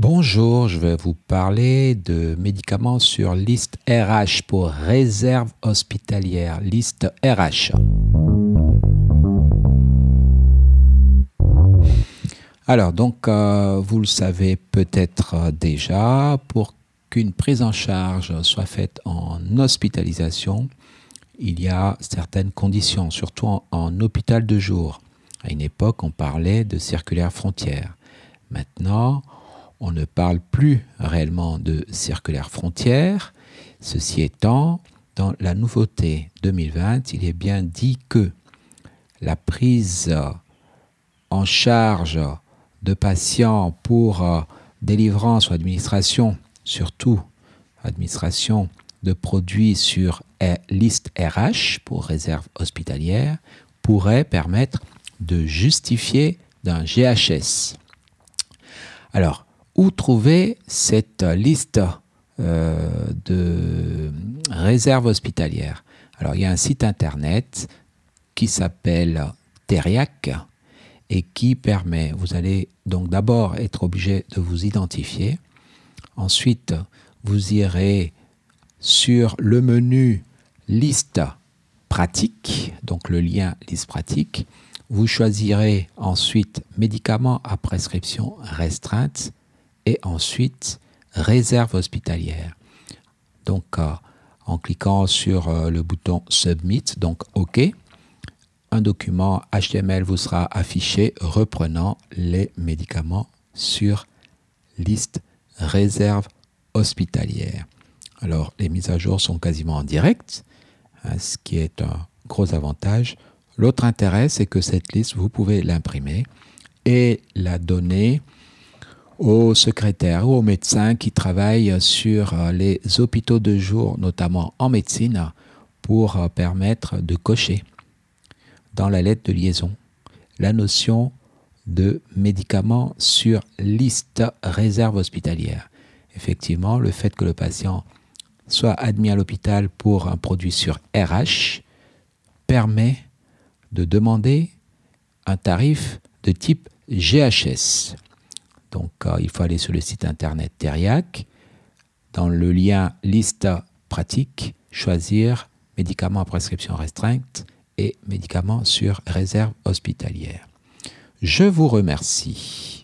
Bonjour, je vais vous parler de médicaments sur liste RH pour réserve hospitalière, liste RH. Alors, donc, euh, vous le savez peut-être déjà, pour qu'une prise en charge soit faite en hospitalisation, il y a certaines conditions, surtout en, en hôpital de jour. À une époque, on parlait de circulaire frontière. Maintenant, on ne parle plus réellement de circulaire frontière. Ceci étant, dans la nouveauté 2020, il est bien dit que la prise en charge de patients pour euh, délivrance ou administration, surtout administration de produits sur liste RH pour réserve hospitalière, pourrait permettre de justifier d'un GHS. Alors, où trouver cette liste euh, de réserves hospitalières? Alors, il y a un site internet qui s'appelle Teriac et qui permet, vous allez donc d'abord être obligé de vous identifier. Ensuite, vous irez sur le menu liste pratique, donc le lien liste pratique. Vous choisirez ensuite médicaments à prescription restreinte et ensuite réserve hospitalière. Donc euh, en cliquant sur euh, le bouton Submit, donc OK, un document HTML vous sera affiché reprenant les médicaments sur liste réserve hospitalière. Alors les mises à jour sont quasiment en direct, hein, ce qui est un gros avantage. L'autre intérêt, c'est que cette liste, vous pouvez l'imprimer et la donner aux secrétaires ou aux médecins qui travaillent sur euh, les hôpitaux de jour, notamment en médecine, pour euh, permettre de cocher dans la lettre de liaison la notion de médicaments sur liste réserve hospitalière. Effectivement, le fait que le patient soit admis à l'hôpital pour un produit sur RH permet de demander un tarif de type GHS. Donc, euh, il faut aller sur le site internet Teriac. Dans le lien liste pratique, choisir médicaments à prescription restreinte et médicaments sur réserve hospitalière. Je vous remercie.